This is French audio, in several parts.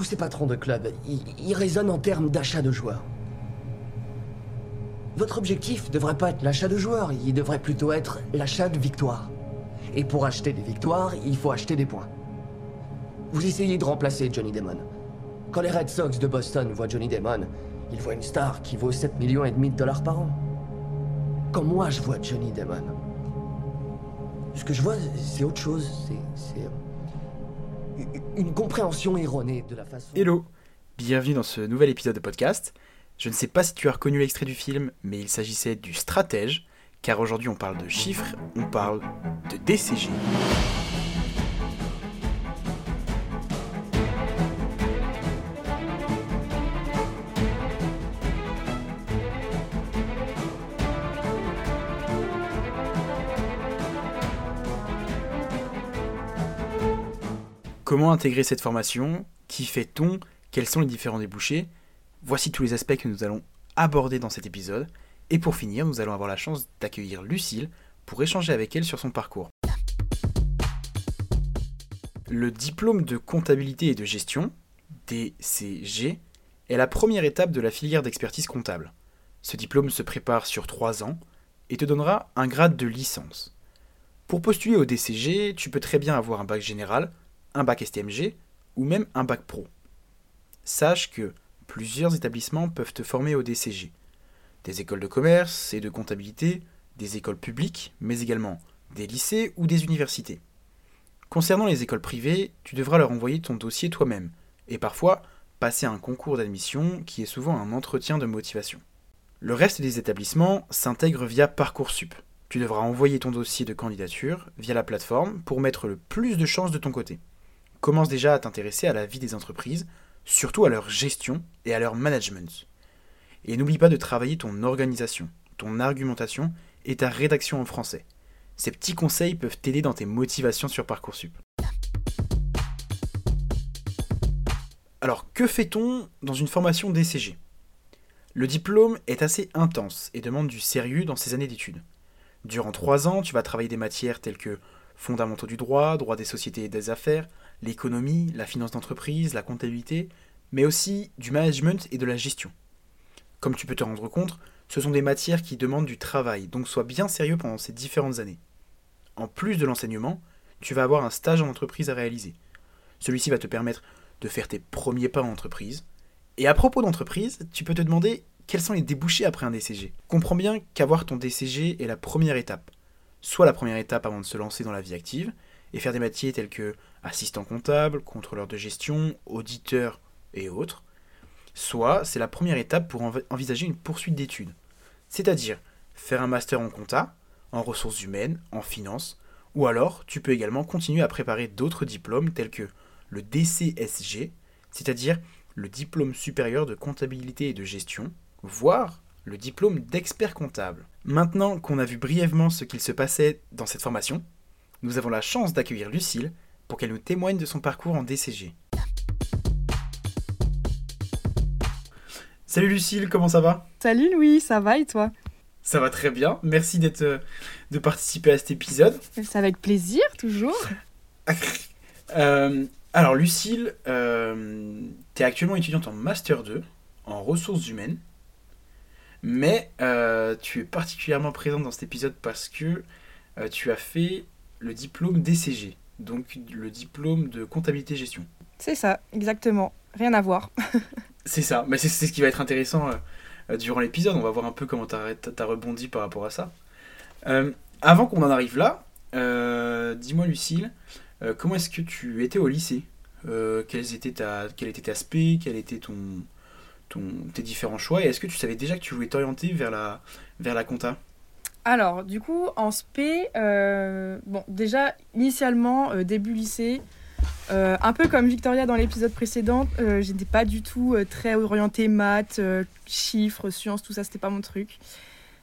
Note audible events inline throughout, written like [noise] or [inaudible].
tous ces patrons de club, ils, ils raisonnent en termes d'achat de joueurs. Votre objectif devrait pas être l'achat de joueurs, il devrait plutôt être l'achat de victoires. Et pour acheter des victoires, il faut acheter des points. Vous essayez de remplacer Johnny Damon. Quand les Red Sox de Boston voient Johnny Damon, ils voient une star qui vaut 7 millions et demi de dollars par an. Quand moi je vois Johnny Damon, ce que je vois, c'est autre chose. C'est. Une compréhension erronée de la façon. Hello, bienvenue dans ce nouvel épisode de podcast. Je ne sais pas si tu as reconnu l'extrait du film, mais il s'agissait du stratège, car aujourd'hui on parle de chiffres, on parle de DCG. Comment intégrer cette formation Qui fait-on Quels sont les différents débouchés? Voici tous les aspects que nous allons aborder dans cet épisode. Et pour finir, nous allons avoir la chance d'accueillir Lucille pour échanger avec elle sur son parcours. Le diplôme de comptabilité et de gestion, DCG, est la première étape de la filière d'expertise comptable. Ce diplôme se prépare sur 3 ans et te donnera un grade de licence. Pour postuler au DCG, tu peux très bien avoir un bac général, un bac STMG ou même un bac pro. Sache que plusieurs établissements peuvent te former au DCG. Des écoles de commerce et de comptabilité, des écoles publiques, mais également des lycées ou des universités. Concernant les écoles privées, tu devras leur envoyer ton dossier toi-même, et parfois passer un concours d'admission qui est souvent un entretien de motivation. Le reste des établissements s'intègre via Parcoursup. Tu devras envoyer ton dossier de candidature via la plateforme pour mettre le plus de chances de ton côté. Commence déjà à t'intéresser à la vie des entreprises, surtout à leur gestion et à leur management. Et n'oublie pas de travailler ton organisation, ton argumentation et ta rédaction en français. Ces petits conseils peuvent t'aider dans tes motivations sur Parcoursup. Alors, que fait-on dans une formation DCG Le diplôme est assez intense et demande du sérieux dans ses années d'études. Durant trois ans, tu vas travailler des matières telles que fondamentaux du droit, droit des sociétés et des affaires, l'économie, la finance d'entreprise, la comptabilité, mais aussi du management et de la gestion. Comme tu peux te rendre compte, ce sont des matières qui demandent du travail, donc sois bien sérieux pendant ces différentes années. En plus de l'enseignement, tu vas avoir un stage en entreprise à réaliser. Celui-ci va te permettre de faire tes premiers pas en entreprise. Et à propos d'entreprise, tu peux te demander quels sont les débouchés après un DCG. Comprends bien qu'avoir ton DCG est la première étape. Soit la première étape avant de se lancer dans la vie active, et faire des métiers tels que assistant comptable, contrôleur de gestion, auditeur et autres, soit c'est la première étape pour envisager une poursuite d'études, c'est-à-dire faire un master en compta, en ressources humaines, en finance, ou alors tu peux également continuer à préparer d'autres diplômes tels que le DCSG, c'est-à-dire le diplôme supérieur de comptabilité et de gestion, voire le diplôme d'expert comptable. Maintenant qu'on a vu brièvement ce qu'il se passait dans cette formation, nous avons la chance d'accueillir Lucille pour qu'elle nous témoigne de son parcours en DCG. Salut Lucille, comment ça va? Salut Louis, ça va et toi? Ça va très bien, merci d'être euh, de participer à cet épisode. C'est avec plaisir, toujours. [laughs] Euh, alors Lucille, euh, tu es actuellement étudiante en Master 2 en ressources humaines, mais euh, tu es particulièrement présente dans cet épisode parce que euh, tu as fait le diplôme DCG, donc le diplôme de comptabilité gestion. C'est ça, exactement. Rien à voir. [laughs] C'est ça, mais c'est ce qui va être intéressant euh, durant l'épisode. On va voir un peu comment tu as, rebondi par rapport à ça. Avant qu'on en arrive là, dis-moi Lucille, comment est-ce que tu étais au lycée? Quels étaient ta, Quel était ta spé? Quels étaient ton, ton, tes différents choix Et est-ce que tu savais déjà que tu voulais t'orienter vers la, vers la compta? Alors, du coup, en SP, euh, bon, déjà, initialement, euh, début lycée, euh, un peu comme Victoria dans l'épisode précédent, j'étais pas du tout très orientée maths, chiffres, sciences, tout ça, c'était pas mon truc.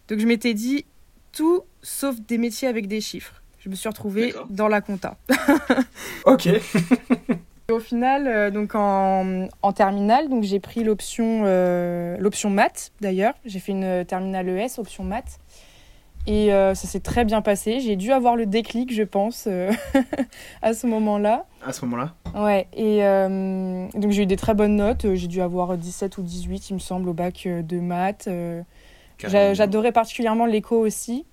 Donc, je m'étais dit tout sauf des métiers avec des chiffres. Je me suis retrouvée dans la compta. Ok. [laughs] Au final, euh, donc en, en terminale, donc j'ai pris l'option euh, l'option maths d'ailleurs. J'ai fait une terminale ES, option maths. Et euh, ça s'est très bien passé. J'ai dû avoir le déclic, je pense, euh, [laughs] à ce moment-là. À ce moment-là Ouais, et euh, donc j'ai eu des très bonnes notes. J'ai dû avoir 17 ou 18, il me semble, au bac de maths. J'adorais particulièrement l'éco aussi.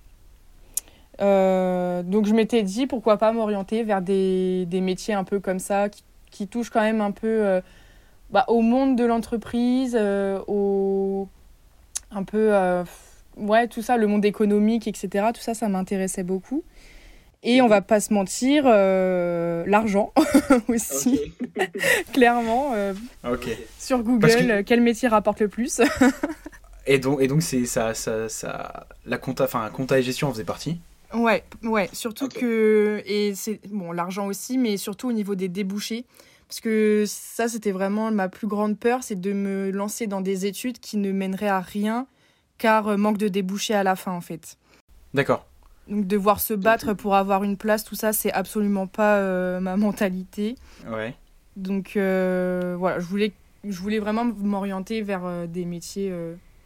donc je m'étais dit, pourquoi pas m'orienter vers des, des, métiers un peu comme ça, qui, qui touchent quand même un peu bah, au monde de l'entreprise, au un peu ouais, tout ça, le monde économique, etc. Tout ça, ça m'intéressait beaucoup. Et on va pas se mentir, euh, l'argent [laughs] aussi, [laughs] clairement. Euh, Sur Google, quel métier rapporte le plus [laughs] Et donc, et donc c'est ça, ça, ça, la compta, enfin, compta et gestion en faisait partie. Ouais, ouais, surtout que et c'est bon l'argent aussi, mais surtout au niveau des débouchés, parce que ça c'était vraiment ma plus grande peur, c'est de me lancer dans des études qui ne mèneraient à rien car euh, manque de débouchés à la fin en fait. D'accord. Donc devoir se battre pour avoir une place, tout ça, c'est absolument pas euh, ma [laughs] mentalité. Ouais. Donc euh, voilà, je voulais, je voulais vraiment m'orienter vers des métiers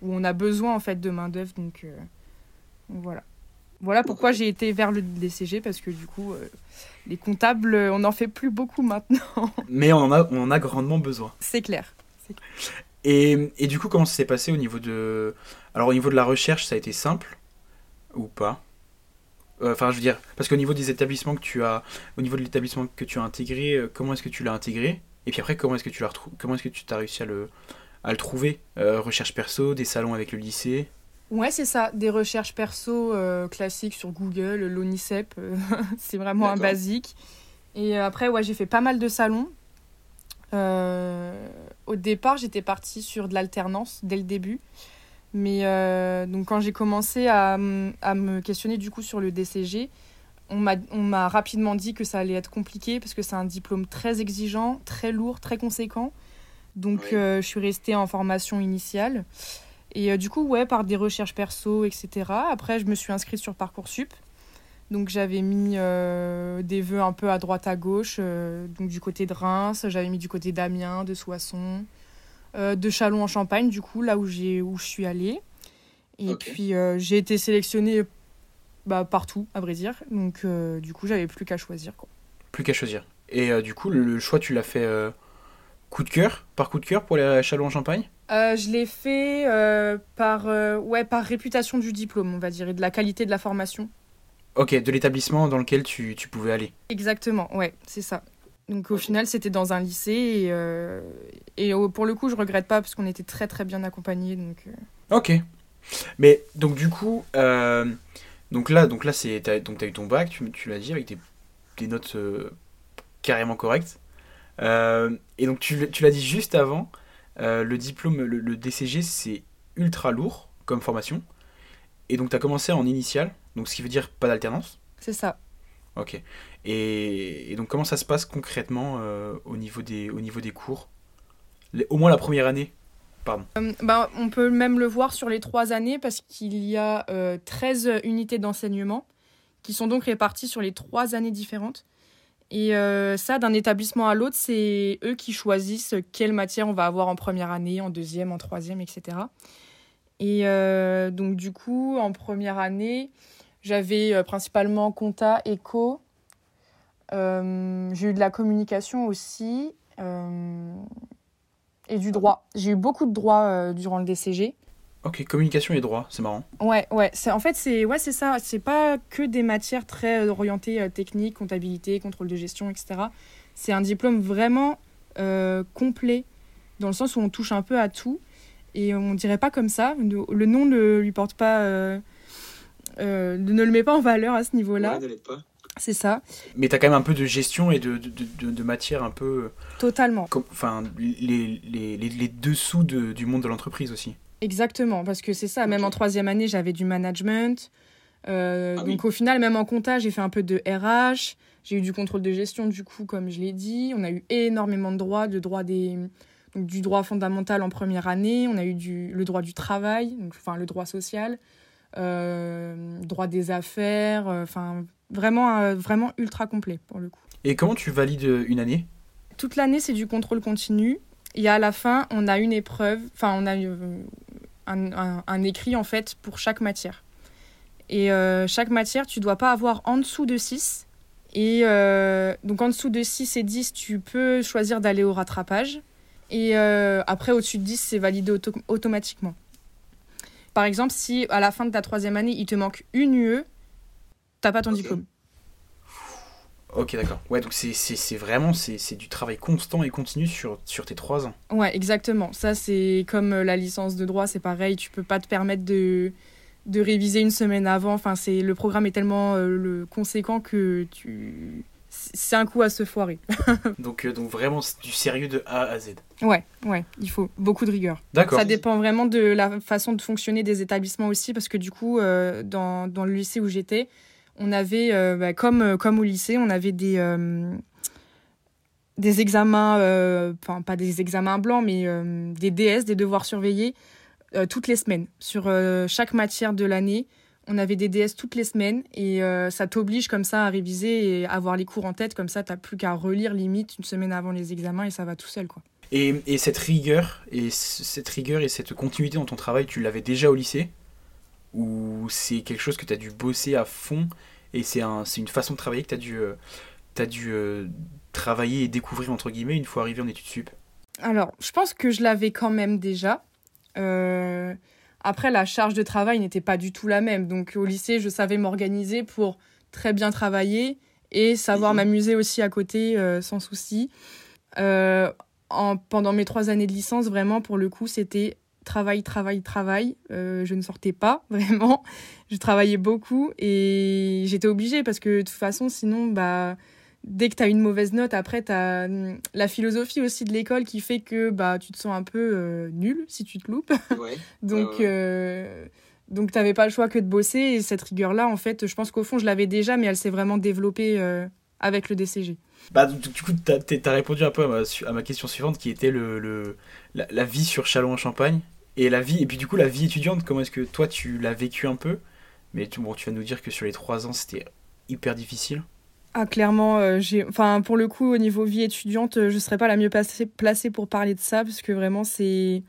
où on a besoin en fait de main d'œuvre. Donc, voilà. Voilà pourquoi j'ai été vers le DCG parce que du coup, les comptables, on n'en fait plus beaucoup maintenant. [laughs] Mais on en a, on en a grandement besoin. C'est clair. clair. Et, et, du coup, comment ça s'est passé au niveau de. Alors, au niveau de la recherche, ça a été simple Ou pas? Euh, Enfin, je veux dire, parce qu'au niveau des établissements que tu as. Au niveau de l'établissement que tu as intégré, euh, comment est-ce que tu l'as intégré? Et puis après, comment est-ce que tu l'as Comment est-ce que tu as réussi à le, à le trouver? Euh, Recherche perso, des salons avec le lycée? Ouais, c'est ça, des recherches perso classiques sur Google, l'ONICEP, [laughs] c'est vraiment un basique. Et après, ouais, j'ai fait pas mal de salons. Euh, au départ, j'étais partie sur de l'alternance dès le début. Mais euh, donc quand j'ai commencé à, à, me questionner du coup sur le DCG, on m'a rapidement dit que ça allait être compliqué parce que c'est un diplôme très exigeant, très lourd, très conséquent. Donc euh, je suis restée en formation initiale. Et du coup, ouais, par des recherches perso, etc. Après, je me suis inscrite sur Parcoursup. Donc j'avais mis euh, des vœux un peu à droite à gauche, euh, donc du côté de Reims, j'avais mis du côté d'Amiens, de Soissons, euh, de Châlons en Champagne, du coup, là où je suis allée. Et puis j'ai été sélectionnée bah, partout, à vrai dire. Donc du coup, j'avais plus qu'à choisir. Quoi. Plus qu'à choisir. Et du coup, le, choix, tu l'as fait coup de cœur, par coup de cœur pour les Châlons en Champagne? Je l'ai fait par, ouais, par réputation du diplôme, on va dire, et de la qualité de la formation. Ok, de l'établissement dans lequel tu, tu, pouvais aller. Exactement, ouais, c'est ça. Donc au final, c'était dans un lycée et, euh, et pour le coup, je regrette pas parce qu'on était très très bien accompagnés. Donc, euh. Ok. Mais donc du coup, euh, donc là, donc là c'est, donc as eu ton bac, tu, tu l'as dit, avec des, des notes carrément correctes. Et donc tu, tu l'as dit juste avant, le diplôme, le, le DCG, c'est ultra lourd comme formation. Et donc tu as commencé en initial, donc ce qui veut dire pas d'alternance C'est ça. Ok. Et, donc comment ça se passe concrètement euh, au, niveau des, au niveau des cours? Au moins la première année Pardon. Euh, bah, on peut même le voir sur les trois années parce qu'il y a 13 euh, unités d'enseignement qui sont donc réparties sur les trois années différentes. Et ça, d'un établissement à l'autre, c'est eux qui choisissent quelle matière on va avoir en première année, en deuxième, en troisième, etc. Et donc du coup, en première année, j'avais euh, principalement compta, éco. Euh, j'ai eu de la communication aussi euh, et du droit. J'ai eu beaucoup de droit durant le DCG. Ok, communication et droit, c'est marrant. Ouais, ouais. C'est, en fait, c'est ouais, c'est ça. C'est pas que des matières très orientées technique, comptabilité, contrôle de gestion, etc. C'est un diplôme vraiment complet, dans le sens où on touche un peu à tout. Et on dirait pas comme ça. Le nom ne lui porte pas euh, ne le met pas en valeur à ce niveau-là. C'est ça. Mais tu as quand même un peu de gestion et de, de, de, matière un peu. Totalement. enfin, les, les, les, dessous du monde de l'entreprise aussi. Exactement, parce que c'est ça. Même en troisième année, j'avais du management. Euh, ah donc au final, même en compta, j'ai fait un peu de RH. J'ai eu du contrôle de gestion, du coup, comme je l'ai dit. On a eu énormément de droits, de droits des, donc, du droit fondamental en première année. On a eu du, le droit du travail, donc, enfin le droit social. Euh, droit des affaires, euh, enfin vraiment, euh, vraiment ultra complet pour le coup. Et comment tu valides une année? Toute l'année, c'est du contrôle continu. Et à la fin, on a une épreuve, enfin, on a un, un, écrit en fait pour chaque matière. Et euh, chaque matière, tu dois pas avoir en dessous de 6. Et euh, donc en dessous de 6 et 10, tu peux choisir d'aller au rattrapage. Et euh, après, au-dessus de 10, c'est validé auto- automatiquement. Par exemple, si à la fin de ta troisième année, il te manque une UE, t'as pas ton diplôme. Ok, d'accord. Ouais, donc c'est- vraiment c'est du travail constant et continu sur, sur tes trois ans. Ouais, exactement. Ça, c'est comme euh, la licence de droit, c'est pareil. Tu peux pas te permettre de, de réviser une semaine avant. Enfin, c'est le programme est tellement euh, le conséquent que tu c'est un coup à se foirer. [laughs] Donc, euh, donc vraiment c'est du sérieux de A à Z. Ouais, ouais, il faut beaucoup de rigueur. D'accord. Ça dépend vraiment de la façon de fonctionner des établissements aussi, parce que du coup, euh, dans, dans le lycée où j'étais, on avait, euh, bah, comme, euh, comme au lycée, on avait des, euh, examens, pas des examens blancs, mais des DS, des devoirs surveillés, toutes les semaines. Sur chaque matière de l'année, on avait des DS toutes les semaines, et ça t'oblige comme ça à réviser et avoir les cours en tête, comme ça, t'as plus qu'à relire limite une semaine avant les examens, et ça va tout seul, quoi. Et, et cette et cette rigueur et cette continuité dans ton travail, tu l'avais déjà au lycée? Ou c'est quelque chose que tu as dû bosser à fond et c'est un, une façon de travailler que tu as dû, euh, t'as dû euh, travailler et découvrir entre guillemets une fois arrivé en études sup Alors, je pense que je l'avais quand même déjà. Euh, Après, la charge de travail n'était pas du tout la même. Donc, au lycée, je savais m'organiser pour très bien travailler et savoir Mhm. m'amuser aussi à côté sans souci. En, pendant mes trois années de licence, vraiment, pour le coup, c'était travail, travail, travail. Euh, je ne sortais pas, [laughs] vraiment. Je travaillais beaucoup et j'étais obligée parce que de toute façon, sinon, bah, dès que tu as une mauvaise note, après, tu as la philosophie aussi de l'école qui fait que bah, tu te sens un peu euh, nul si tu te loupes. [laughs] Ouais. Donc, Ouais, ouais. euh, donc t'avais pas le choix que de bosser. Et cette rigueur-là, en fait, je pense qu'au fond, je l'avais déjà, mais elle s'est vraiment développée euh, avec le DCG. Bah, du coup, tu as, répondu un peu à ma, su- à ma question suivante qui était le, le- la, la vie sur Châlons-en-Champagne. Et la vie, et puis du coup, la vie étudiante, comment est-ce que toi tu l'as vécu un peu? Mais tu, bon, tu vas nous dire que sur les trois ans, c'était hyper difficile. Ah, clairement, euh, j'ai, enfin, pour le coup, au niveau vie étudiante, euh, je serais pas la mieux placée, placée pour parler de ça, parce que vraiment, c'est,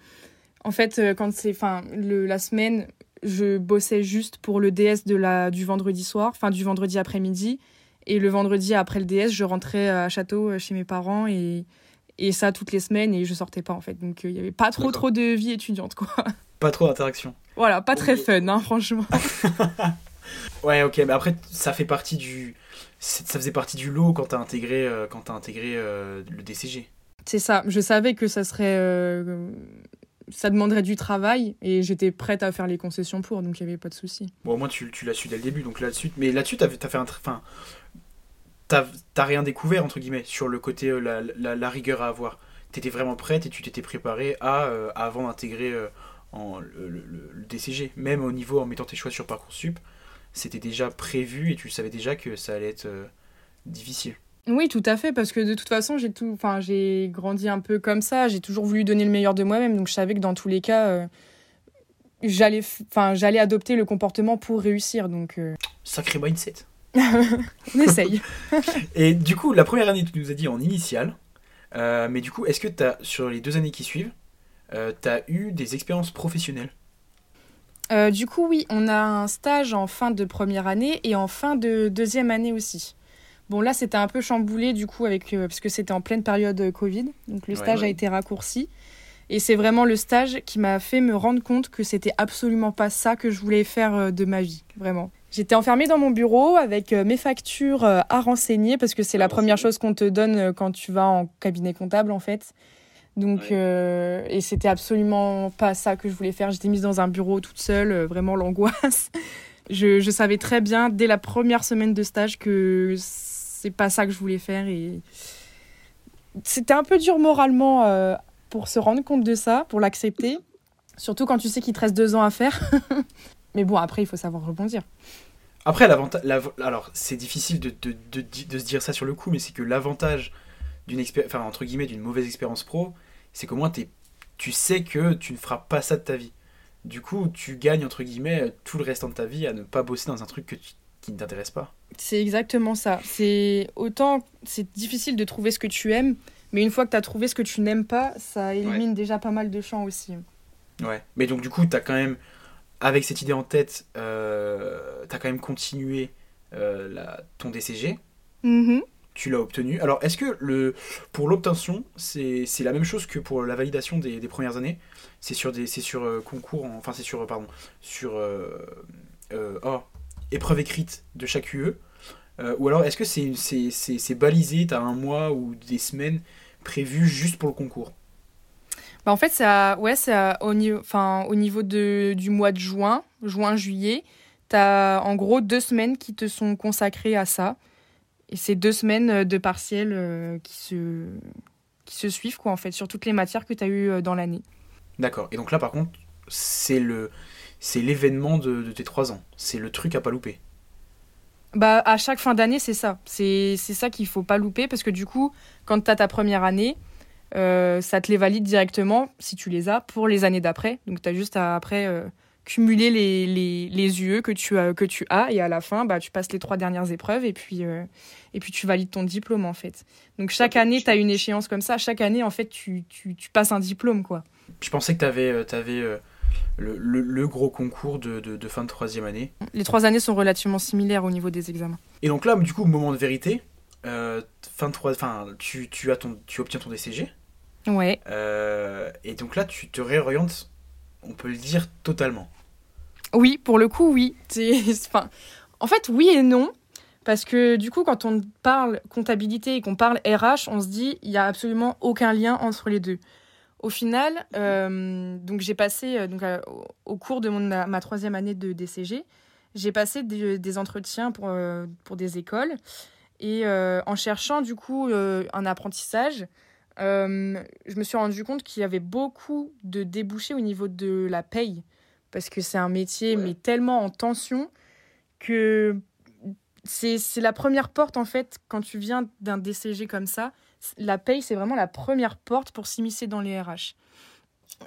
en fait, euh, quand c'est, enfin, la semaine, je bossais juste pour le DS de la, du vendredi soir, enfin, du vendredi après-midi, et le vendredi après le DS, je rentrais à Château chez mes parents et, et ça toutes les semaines, et je sortais pas, en fait. Donc, euh, il y avait pas trop, trop de vie étudiante, quoi. [laughs] Pas trop d'interaction. voilà, pas très fun, hein, franchement. [laughs] Ouais, ok, mais après, ça fait partie du. Ça faisait partie du lot quand t'as intégré, euh, quand t'as intégré euh, le DCG. C'est ça. Je savais que ça serait. euh, ça demanderait du travail et j'étais prête à faire les concessions pour, donc il n'y avait pas de souci. Bon, au moins, tu, tu l'as su dès le début, donc là-dessus. Mais là-dessus, t'as as fait un. Enfin. T'as rien découvert, entre guillemets, sur le côté, euh, la, la, la rigueur à avoir. T'étais vraiment prête et tu t'étais préparé à, euh, avant d'intégrer euh, en- le, le- DCG. Même au niveau, en mettant tes choix sur Parcoursup, c'était déjà prévu et tu savais déjà que ça allait être euh, difficile. Oui, tout à fait, parce que de toute façon, j'ai tout, enfin, j'ai grandi un peu comme ça. J'ai toujours voulu donner le meilleur de moi-même, donc je savais que dans tous les cas, j'allais, enfin, j'allais adopter le comportement pour réussir. Donc, Sacré mindset. [laughs] on essaye. Et du coup, la première année, tu nous as dit en initial. Euh, mais du coup, est-ce que t'as, sur les deux années qui suivent, euh, tu as eu des expériences professionnelles? Euh, du coup, oui, on a un stage en fin de première année et en fin de deuxième année aussi. Bon, là, c'était un peu chamboulé, du coup, avec, euh, parce que c'était en pleine période Covid. Donc, le Ouais, stage a été raccourci. Et c'est vraiment le stage qui m'a fait me rendre compte que c'était absolument pas ça que je voulais faire de ma vie, vraiment. J'étais enfermée dans mon bureau avec euh, mes factures euh, à renseigner, parce que c'est la À première renseigner. chose qu'on te donne euh, quand tu vas en cabinet comptable, en fait. Donc, Ouais. euh, et c'était absolument pas ça que je voulais faire. J'étais mise dans un bureau toute seule, vraiment l'angoisse. [laughs] Je, je savais très bien dès la première semaine de stage que c'est pas ça que je voulais faire et c'était un peu dur moralement euh, pour se rendre compte de ça, pour l'accepter. Surtout quand tu sais qu'il te reste deux ans à faire. [laughs] Mais bon, après, il faut savoir rebondir. Après, l'avantage. l'av- Alors, c'est difficile de, de, de, de se dire ça sur le coup, mais c'est que l'avantage d'une enfin, entre guillemets, d'une mauvaise expérience pro, c'est qu'au moins, t'es- tu sais que tu ne feras pas ça de ta vie. Du coup, tu gagnes, entre guillemets, tout le restant de ta vie à ne pas bosser dans un truc que tu- qui ne t'intéresse pas. C'est exactement ça. C'est autant c'est difficile de trouver ce que tu aimes, mais une fois que tu as trouvé ce que tu n'aimes pas, ça élimine déjà pas mal de champs aussi. Ouais. Mais donc, du coup, t'as quand même avec cette idée en tête, euh, tu as quand même continué euh, la, ton DCG. Mhm. Tu l'as obtenu. Alors, est-ce que le, pour l'obtention, c'est la même chose que pour la validation des, des premières années? C'est sur, des, sur euh, concours, en- enfin, c'est sur, euh, pardon, sur oh, épreuve écrite de chaque UE Ou alors, est-ce que c'est balisé, tu as un mois ou des semaines prévues juste pour le concours? Bah, en fait, ça, ouais, ça, au, niveau, enfin, au niveau de, du mois de juin, juin-juillet, tu as en gros deux semaines qui te sont consacrées à ça. Et c'est deux semaines de partiels euh, qui, se, qui se suivent, quoi, en fait, sur toutes les matières que tu as eues euh, dans l'année. D'accord. Et donc là, par contre, c'est le c'est l'événement de, de tes trois ans. C'est le truc à pas louper. Bah, à chaque fin d'année, c'est ça. C'est c'est ça qu'il faut pas louper parce que du coup, quand tu as ta première année, euh, ça te les valide directement, si tu les as, pour les années d'après. Donc, tu as juste à après euh, cumuler les, les, les UE que tu, as, que tu as et à la fin, bah, tu passes les trois dernières épreuves et puis, euh, et puis tu valides ton diplôme en fait. Donc, chaque année, tu as une échéance comme ça. Chaque année, en fait, tu, tu, tu passes un diplôme quoi. Je pensais que tu avais, le, le- le gros concours de, de- de fin de troisième année. Les trois années sont relativement similaires au niveau des examens. Et donc là, du coup, moment de vérité, euh, fin de trois, enfin, tu, tu, as ton, tu obtiens ton DCG. Ouais. euh, et donc là, tu te réorientes, on peut le dire, totalement. Oui, pour le coup, oui. Enfin, en fait, oui et non. Parce que du coup, quand on parle comptabilité et qu'on parle RH, on se dit il n'y a absolument aucun lien entre les deux. Au final, euh, donc j'ai passé euh, donc, euh, au- cours de mon, ma troisième année de DCG, j'ai passé des, des entretiens pour, euh, pour des écoles. Et en cherchant du coup un apprentissage, euh, je me suis rendu compte qu'il y avait beaucoup de débouchés au niveau de la paye parce que c'est un métier Ouais. mais tellement en tension que c'est la première porte en fait quand tu viens d'un DCG comme ça la paye c'est vraiment la première porte pour s'immiscer dans les RH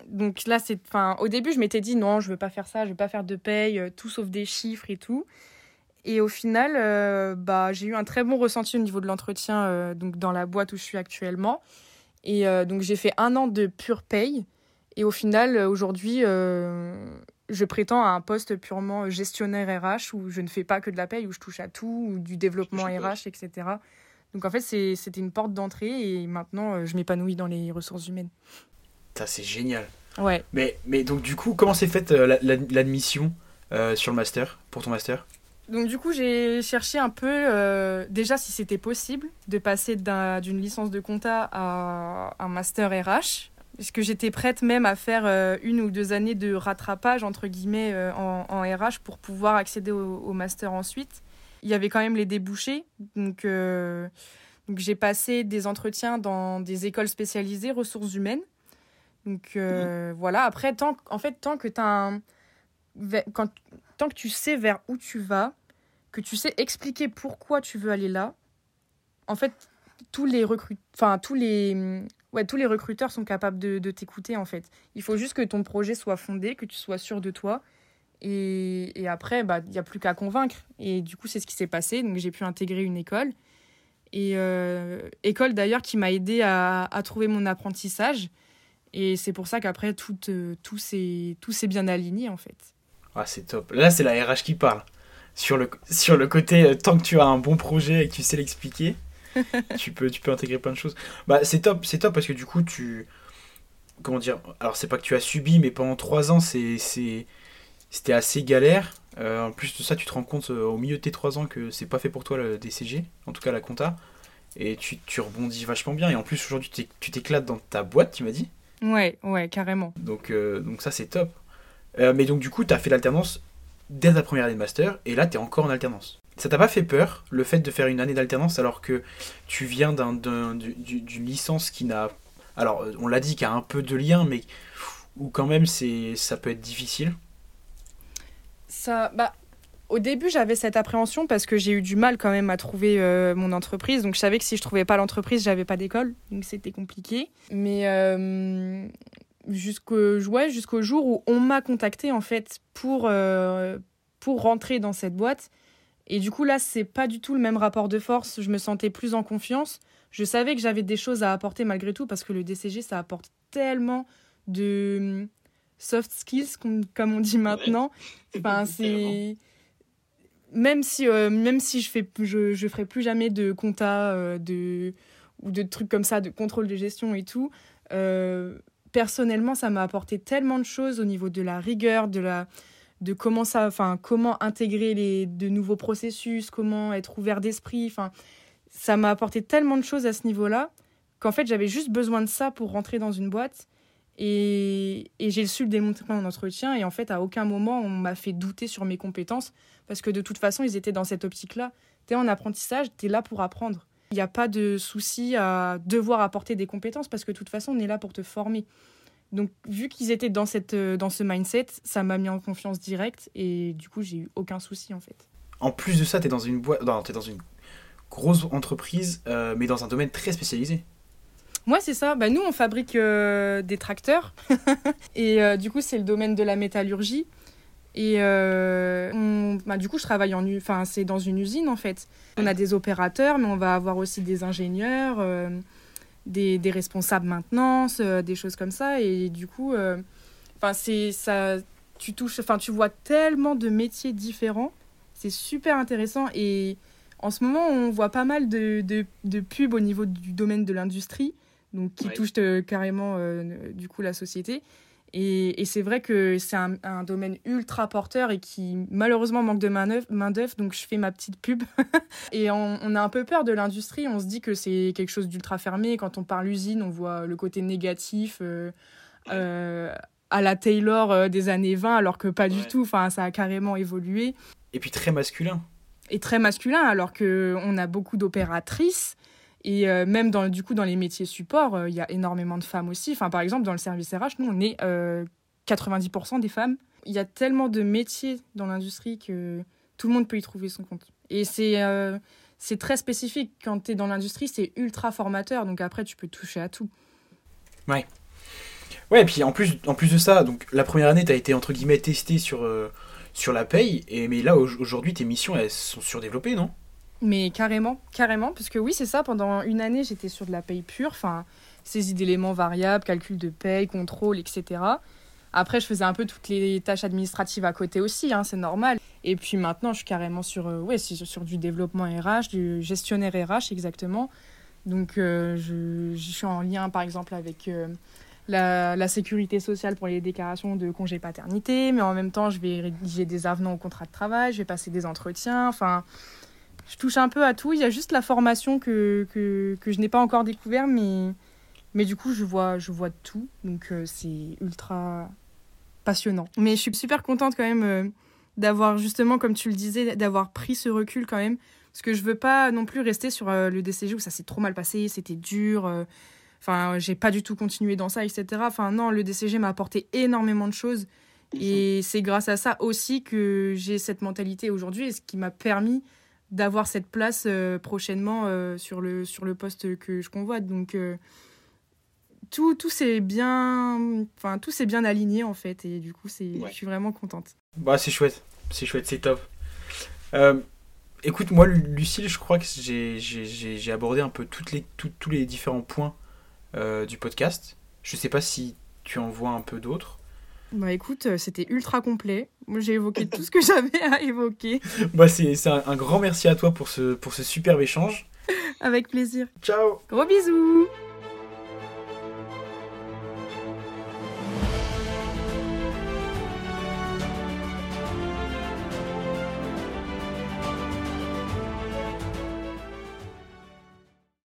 donc là c'est enfin au début je m'étais dit non je veux pas faire ça je veux pas faire de paye euh, tout sauf des chiffres et tout. Et au final euh, bah j'ai eu un très bon ressenti au niveau de l'entretien euh, donc dans la boîte où je suis actuellement et euh, donc j'ai fait un an de pure paye et au final, euh, aujourd'hui, euh, je prétends à un poste purement gestionnaire RH où je ne fais pas que de la paye, où je touche à tout, ou du développement RH, etc. Donc en fait, c'était une porte d'entrée et maintenant, euh, je m'épanouis dans les ressources humaines. Ça, c'est génial. Ouais. Mais, mais donc, du coup, comment s'est faite euh, la- la- l'admission euh, sur le master, pour ton master? Donc du coup, j'ai cherché un peu euh, déjà si c'était possible de passer d'un- d'une licence de compta à un master RH. Parce que j'étais prête même à faire euh, une ou deux années de rattrapage, entre guillemets, euh, en, en RH pour pouvoir accéder au, au master ensuite. Il y avait quand même les débouchés. Donc, donc j'ai passé des entretiens dans des écoles spécialisées ressources humaines. Donc euh, voilà, après, tant, en fait, tant que tu as un... Quand, tant que tu sais vers où tu vas, que tu sais expliquer pourquoi tu veux aller là, en fait, tous les recruteurs sont capables de, t'écouter en fait. Il faut juste que ton projet soit fondé, que tu sois sûr de toi. Et, après, bah, il n'y a plus qu'à convaincre. Et du coup, c'est ce qui s'est passé. Donc, j'ai pu intégrer une école. Et euh, école d'ailleurs qui m'a aidé à, trouver mon apprentissage. Et c'est pour ça qu'après, tout, euh, tout s'est bien aligné en fait. Ah, c'est top. Là, c'est la RH qui parle. Sur le, sur le côté, euh, tant que tu as un bon projet et que tu sais l'expliquer, [laughs] tu, peux, tu peux intégrer plein de choses. Bah, c'est top, c'est top parce que du coup, tu. Comment dire Alors, c'est pas que tu as subi, mais pendant trois ans, c'est, c'est, c'était assez galère. Euh, en plus de ça, tu te rends compte euh, au milieu de tes trois ans que c'est pas fait pour toi le DCG, en tout cas la compta. Et tu, tu rebondis vachement bien. Et en plus, aujourd'hui, tu t'é- tu t'éclates dans ta boîte, tu m'as dit. Ouais, ouais, carrément. Donc, euh, donc ça, c'est top. Euh, mais donc, du coup, tu as fait l'alternance dès ta première année de master, et là, tu es encore en alternance. Ça t'a pas fait peur, le fait de faire une année d'alternance, alors que tu viens d'un- d'un- du- du- d'une licence qui n'a... Alors, euh, on l'a dit, qui a un peu de lien, mais où quand même, c'est ça peut être difficile? Ça, bah, au début, j'avais cette appréhension parce que j'ai eu du mal quand même à trouver euh, mon entreprise. Donc, je savais que si je trouvais pas l'entreprise, j'avais pas d'école. Donc, c'était compliqué. Mais jusqu'au ouais, jusqu'au jour où on m'a contacté en fait pour, euh, pour rentrer dans cette boîte. Et du coup, là, c'est pas du tout le même rapport de force. Je me sentais plus en confiance. Je savais que j'avais des choses à apporter malgré tout parce que le DCG, ça apporte tellement de soft skills, comme, on dit maintenant. [laughs] Enfin, c'est même si même si je fais je je ferai plus jamais de compta de ou de trucs comme ça de contrôle de gestion et tout personnellement ça m'a apporté tellement de choses au niveau de la rigueur de la de comment ça, enfin comment intégrer les de nouveaux processus, comment être ouvert d'esprit. Enfin, ça m'a apporté tellement de choses à ce niveau-là qu'en fait j'avais juste besoin de ça pour rentrer dans une boîte. Et, et j'ai su le démontrer en entretien. Et en fait, à aucun moment, on m'a fait douter sur mes compétences. Parce que de toute façon, ils étaient dans cette optique-là. Tu es en apprentissage, tu es là pour apprendre. Il n'y a pas de souci à devoir apporter des compétences parce que de toute façon, on est là pour te former. Donc, vu qu'ils étaient dans, cette, euh, dans ce mindset, ça m'a mis en confiance directe et du coup, j'ai eu aucun souci en fait. En plus de ça, tu es dans une boîte, es dans une grosse entreprise, euh, mais dans un domaine très spécialisé. Moi, c'est ça. Bah, nous, on fabrique euh, des tracteurs [laughs] et du coup, c'est le domaine de la métallurgie. Et bah, du coup, je travaille en, enfin, c'est dans une usine en fait. On a des opérateurs, mais on va avoir aussi des ingénieurs des, des responsables maintenance, euh, des choses comme ça. Et du coup, euh, enfin c'est ça, tu touches, enfin tu vois tellement de métiers différents. C'est super intéressant et en ce moment, on voit pas mal de, de, de pubs au niveau du domaine de l'industrie, donc qui touchent euh, carrément du coup la société. Et, c'est vrai que c'est un, domaine ultra porteur et qui malheureusement manque de main-d'œuvre, donc je fais ma petite pub. [laughs] et on, a un peu peur de l'industrie, on se dit que c'est quelque chose d'ultra fermé. Quand on parle usine, on voit le côté négatif euh, euh, à la Taylor euh, des années 20, alors que pas du tout, enfin, ça a carrément évolué. Et puis très masculin. Et très masculin, alors qu'on a beaucoup d'opératrices et euh, même dans, du coup, dans les métiers support, euh, il y a énormément de femmes aussi. Enfin, par exemple, dans le service RH, nous, on est 90% euh, des femmes. Il y a tellement de métiers dans l'industrie que tout le monde peut y trouver son compte. Et c'est c'est très spécifique. Quand tu es dans l'industrie, c'est ultra formateur. Donc après, tu peux toucher à tout. Ouais. Ouais, et puis en plus, en plus de ça, donc la première année, tu as été entre guillemets testé sur, sur la paye. Et, mais là, aujourd'hui, tes missions, elles sont surdéveloppées, non? Mais carrément, carrément, parce que oui, c'est ça, pendant une année, j'étais sur de la paye pure, enfin, saisie d'éléments variables, calcul de paye, contrôle, etc. Après, je faisais un peu toutes les tâches administratives à côté aussi, hein, c'est normal. Et puis maintenant, je suis carrément sur, euh, sur du développement RH, du gestionnaire RH exactement. Donc, euh, je, suis en lien, par exemple, avec euh, la, la, sécurité sociale pour les déclarations de congé paternité, mais en même temps, je vais rédiger des avenants au contrat de travail, je vais passer des entretiens, enfin je touche un peu à tout. Il y a juste la formation que, que, que je n'ai pas encore découvert, mais, mais du coup, je vois, je vois tout. Donc, euh, c'est ultra passionnant. Mais je suis super contente quand même euh, d'avoir, justement, comme tu le disais, d'avoir pris ce recul quand même. Parce que je veux pas non plus rester sur euh, le DCG où ça s'est trop mal passé, c'était dur. Enfin, j'ai pas du tout continué dans ça, etc. Enfin, non, le DCG m'a apporté énormément de choses. Et c'est grâce à ça aussi que j'ai cette mentalité aujourd'hui et ce qui m'a permis d'avoir cette place euh, prochainement euh, sur, le, sur le poste que je convoite. Donc euh, tout, tout s'est bien, enfin tout s'est bien aligné en fait et du coup c'est, je suis vraiment contente. Bah c'est chouette, c'est chouette, c'est top. écoute moi Lucille, je crois que j'ai, abordé un peu toutes les, tous les différents points du podcast. Je sais pas si tu en vois un peu d'autres. Bah écoute, euh, c'était ultra complet. J'ai évoqué tout ce que [laughs] j'avais à évoquer. Bah c'est un, un grand merci à toi pour ce, pour ce superbe échange. Avec plaisir. Ciao. Gros bisous.